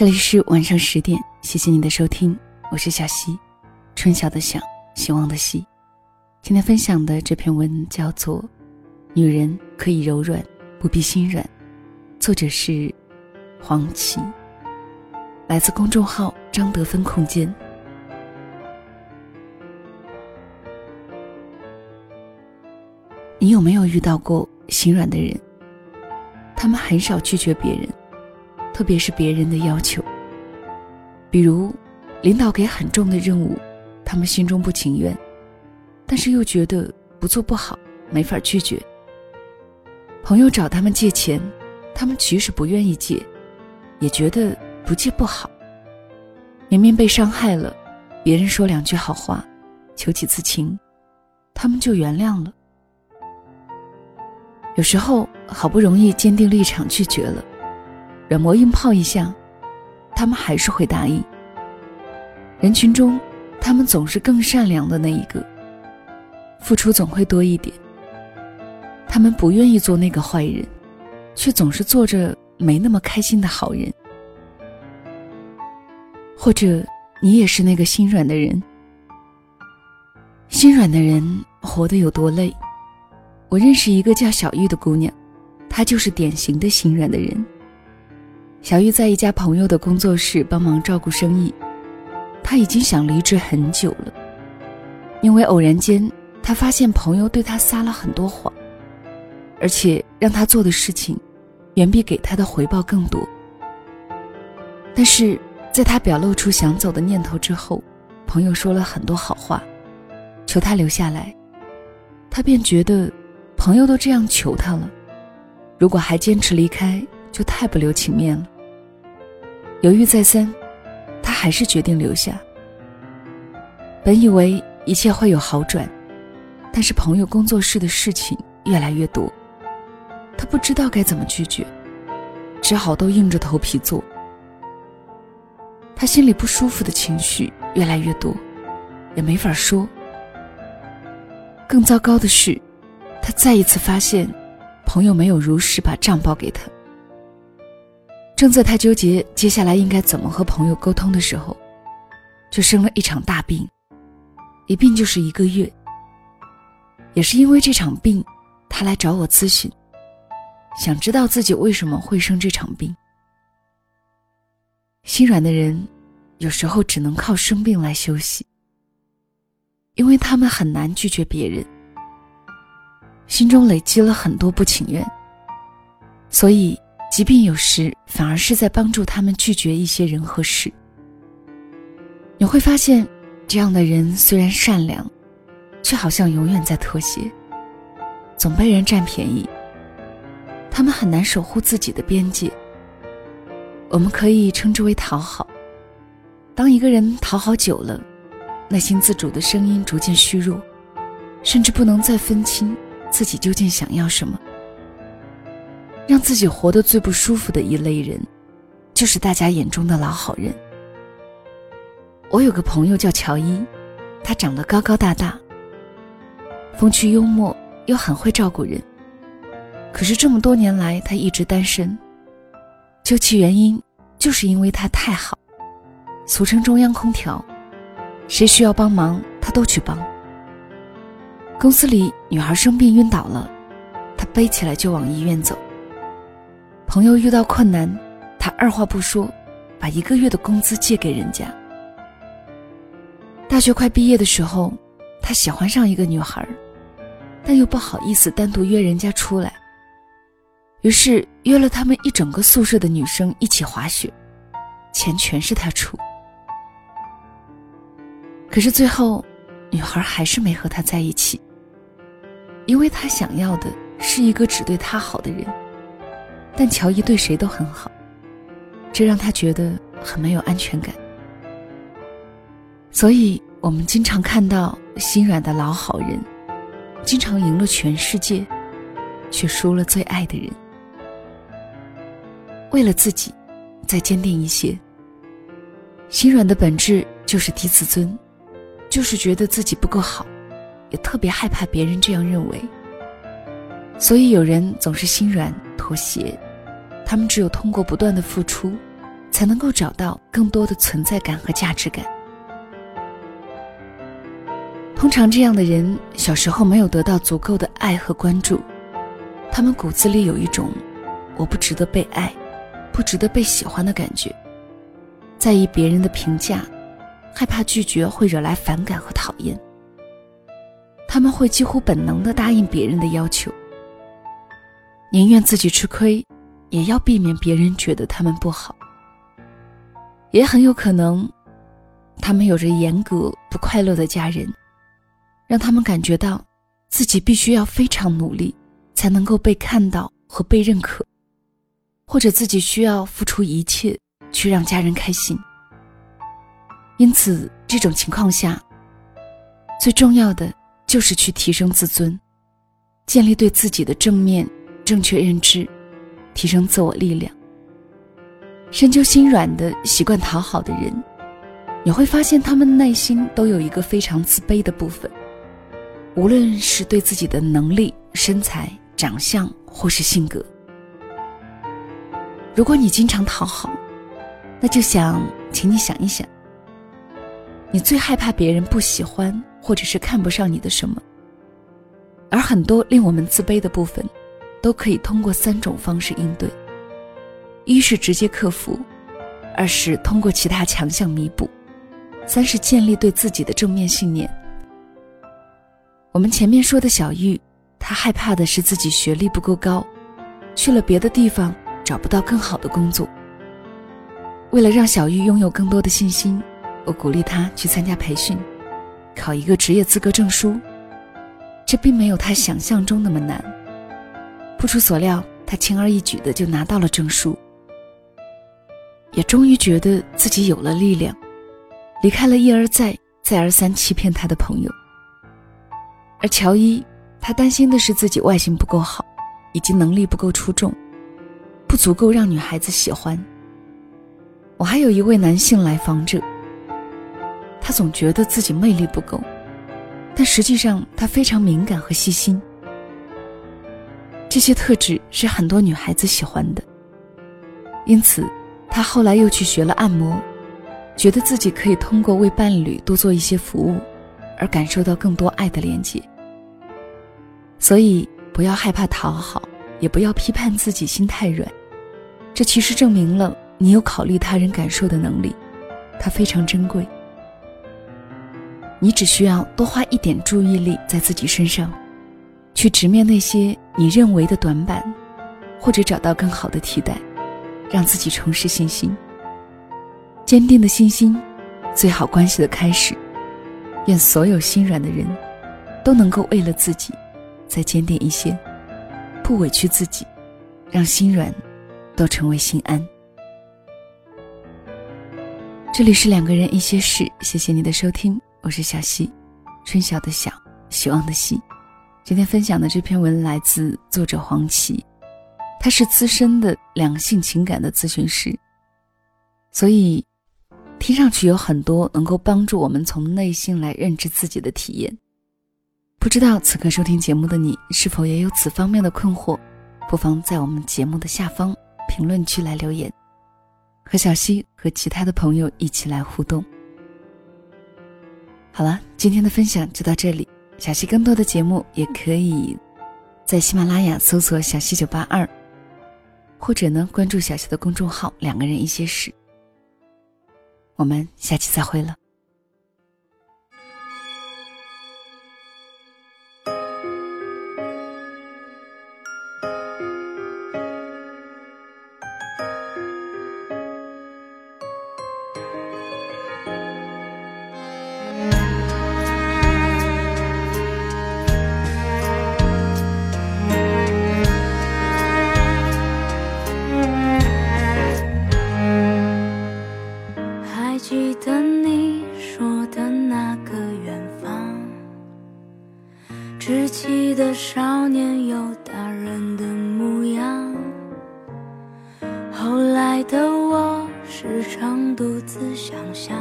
这里是晚上十点，谢谢你的收听，我是小溪，春晓的晓，希望的希。今天分享的这篇文叫做《女人可以柔软，不必心软》，作者是黄琦，来自公众号张德芬空间。你有没有遇到过心软的人？他们很少拒绝别人。特别是别人的要求，比如领导给很重的任务，他们心中不情愿，但是又觉得不做不好，没法拒绝。朋友找他们借钱，他们即使不愿意借，也觉得不借不好。明明被伤害了，别人说两句好话，求几次情，他们就原谅了。有时候好不容易坚定立场拒绝了。软磨硬泡一下，他们还是会答应。人群中，他们总是更善良的那一个，付出总会多一点。他们不愿意做那个坏人，却总是做着没那么开心的好人。或者，你也是那个心软的人。心软的人活得有多累？我认识一个叫小玉的姑娘，她就是典型的心软的人。小玉在一家朋友的工作室帮忙照顾生意，她已经想离职很久了。因为偶然间，她发现朋友对她撒了很多谎，而且让她做的事情，远比给她的回报更多。但是，在她表露出想走的念头之后，朋友说了很多好话，求她留下来。她便觉得，朋友都这样求她了，如果还坚持离开。就太不留情面了。犹豫再三，他还是决定留下。本以为一切会有好转，但是朋友工作室的事情越来越多，他不知道该怎么拒绝，只好都硬着头皮做。他心里不舒服的情绪越来越多，也没法说。更糟糕的是，他再一次发现，朋友没有如实把账报给他。正在他纠结接下来应该怎么和朋友沟通的时候，就生了一场大病，一病就是一个月。也是因为这场病，他来找我咨询，想知道自己为什么会生这场病。心软的人，有时候只能靠生病来休息，因为他们很难拒绝别人，心中累积了很多不情愿，所以。疾病有时反而是在帮助他们拒绝一些人和事。你会发现，这样的人虽然善良，却好像永远在妥协，总被人占便宜。他们很难守护自己的边界。我们可以称之为讨好。当一个人讨好久了，内心自主的声音逐渐虚弱，甚至不能再分清自己究竟想要什么。让自己活得最不舒服的一类人，就是大家眼中的老好人。我有个朋友叫乔伊，他长得高高大大，风趣幽默，又很会照顾人。可是这么多年来，他一直单身。究其原因，就是因为他太好，俗称中央空调，谁需要帮忙他都去帮。公司里女孩生病晕倒了，他背起来就往医院走。朋友遇到困难，他二话不说，把一个月的工资借给人家。大学快毕业的时候，他喜欢上一个女孩，但又不好意思单独约人家出来，于是约了他们一整个宿舍的女生一起滑雪，钱全是他出。可是最后，女孩还是没和他在一起，因为他想要的是一个只对他好的人。但乔伊对谁都很好，这让他觉得很没有安全感。所以，我们经常看到心软的老好人，经常赢了全世界，却输了最爱的人。为了自己，再坚定一些。心软的本质就是低自尊，就是觉得自己不够好，也特别害怕别人这样认为。所以，有人总是心软妥协。他们只有通过不断的付出，才能够找到更多的存在感和价值感。通常这样的人小时候没有得到足够的爱和关注，他们骨子里有一种我不值得被爱、不值得被喜欢的感觉，在意别人的评价，害怕拒绝会惹来反感和讨厌。他们会几乎本能的答应别人的要求，宁愿自己吃亏，也要避免别人觉得他们不好。也很有可能，他们有着严格不快乐的家人，让他们感觉到自己必须要非常努力，才能够被看到和被认可，或者自己需要付出一切去让家人开心。因此，这种情况下，最重要的。就是去提升自尊，建立对自己的正面、正确认知，提升自我力量。深究心软的习惯讨好的人，你会发现他们内心都有一个非常自卑的部分，无论是对自己的能力、身材、长相，或是性格。如果你经常讨好，那就想请你想一想，你最害怕别人不喜欢。或者是看不上你的什么，而很多令我们自卑的部分，都可以通过三种方式应对：一是直接克服，二是通过其他强项弥补，三是建立对自己的正面信念。我们前面说的小玉，她害怕的是自己学历不够高，去了别的地方找不到更好的工作。为了让小玉拥有更多的信心，我鼓励她去参加培训。考一个职业资格证书，这并没有她想象中那么难。不出所料，他轻而易举的就拿到了证书，也终于觉得自己有了力量，离开了一而再、再而三欺骗他的朋友。而乔伊，他担心的是自己外形不够好，以及能力不够出众，不足够让女孩子喜欢。我还有一位男性来访者。他总觉得自己魅力不够，但实际上他非常敏感和细心。这些特质是很多女孩子喜欢的。因此，他后来又去学了按摩，觉得自己可以通过为伴侣多做一些服务，而感受到更多爱的连接。所以，不要害怕讨好，也不要批判自己心太软。这其实证明了你有考虑他人感受的能力，它非常珍贵。你只需要多花一点注意力在自己身上，去直面那些你认为的短板，或者找到更好的替代，让自己重拾信心。坚定的信心，最好关系的开始。愿所有心软的人，都能够为了自己，再坚定一些，不委屈自己，让心软，都成为心安。这里是两个人一些事，谢谢你的收听。我是小溪，春晓的晓，希望的希。今天分享的这篇文来自作者黄琦，他是资深的两性情感的咨询师，所以听上去有很多能够帮助我们从内心来认知自己的体验。不知道此刻收听节目的你是否也有此方面的困惑？不妨在我们节目的下方评论区来留言，和小溪和其他的朋友一起来互动。好了，今天的分享就到这里。小溪更多的节目也可以在喜马拉雅搜索“小溪九八二”，或者呢关注小溪的公众号“两个人一些事”。我们下期再会了。想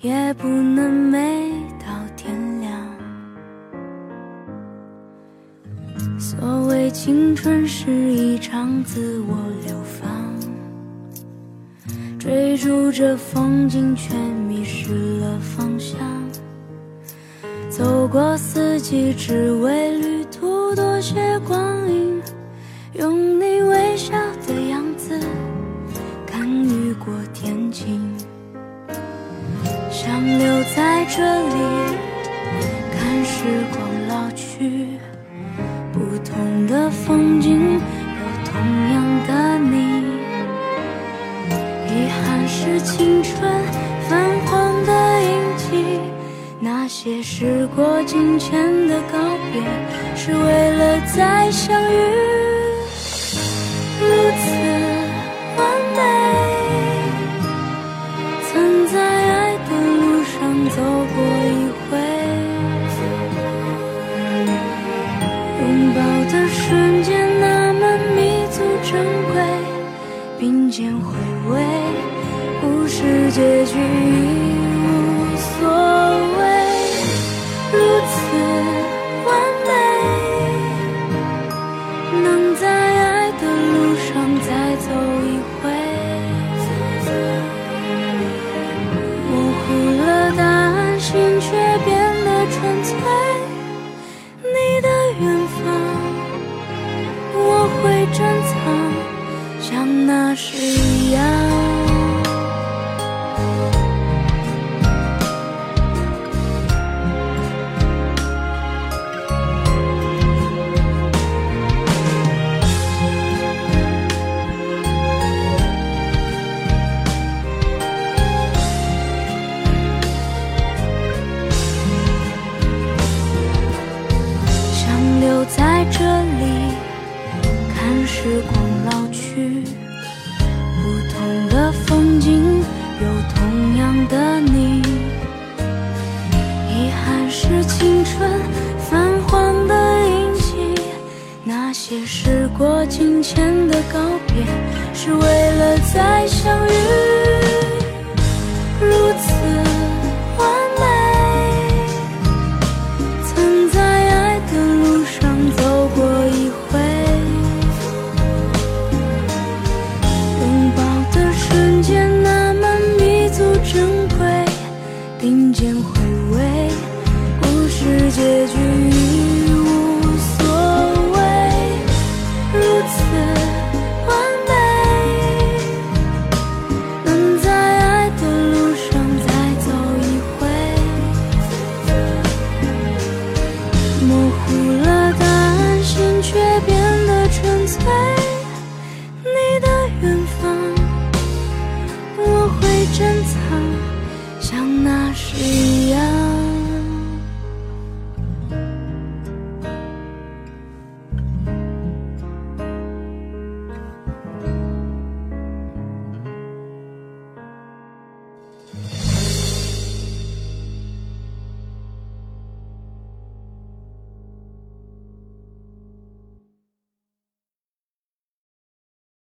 也不能美到天亮，所谓青春是一场自我流放，追逐着风景却迷失了方向，走过四季，只为旅途多些光。这里看时光老去，不同的风景，有同样的你。遗憾是青春泛黄的印记，那些时过境迁的告别，是为了再相遇。如此。间回味故事结局告别是为了再相遇。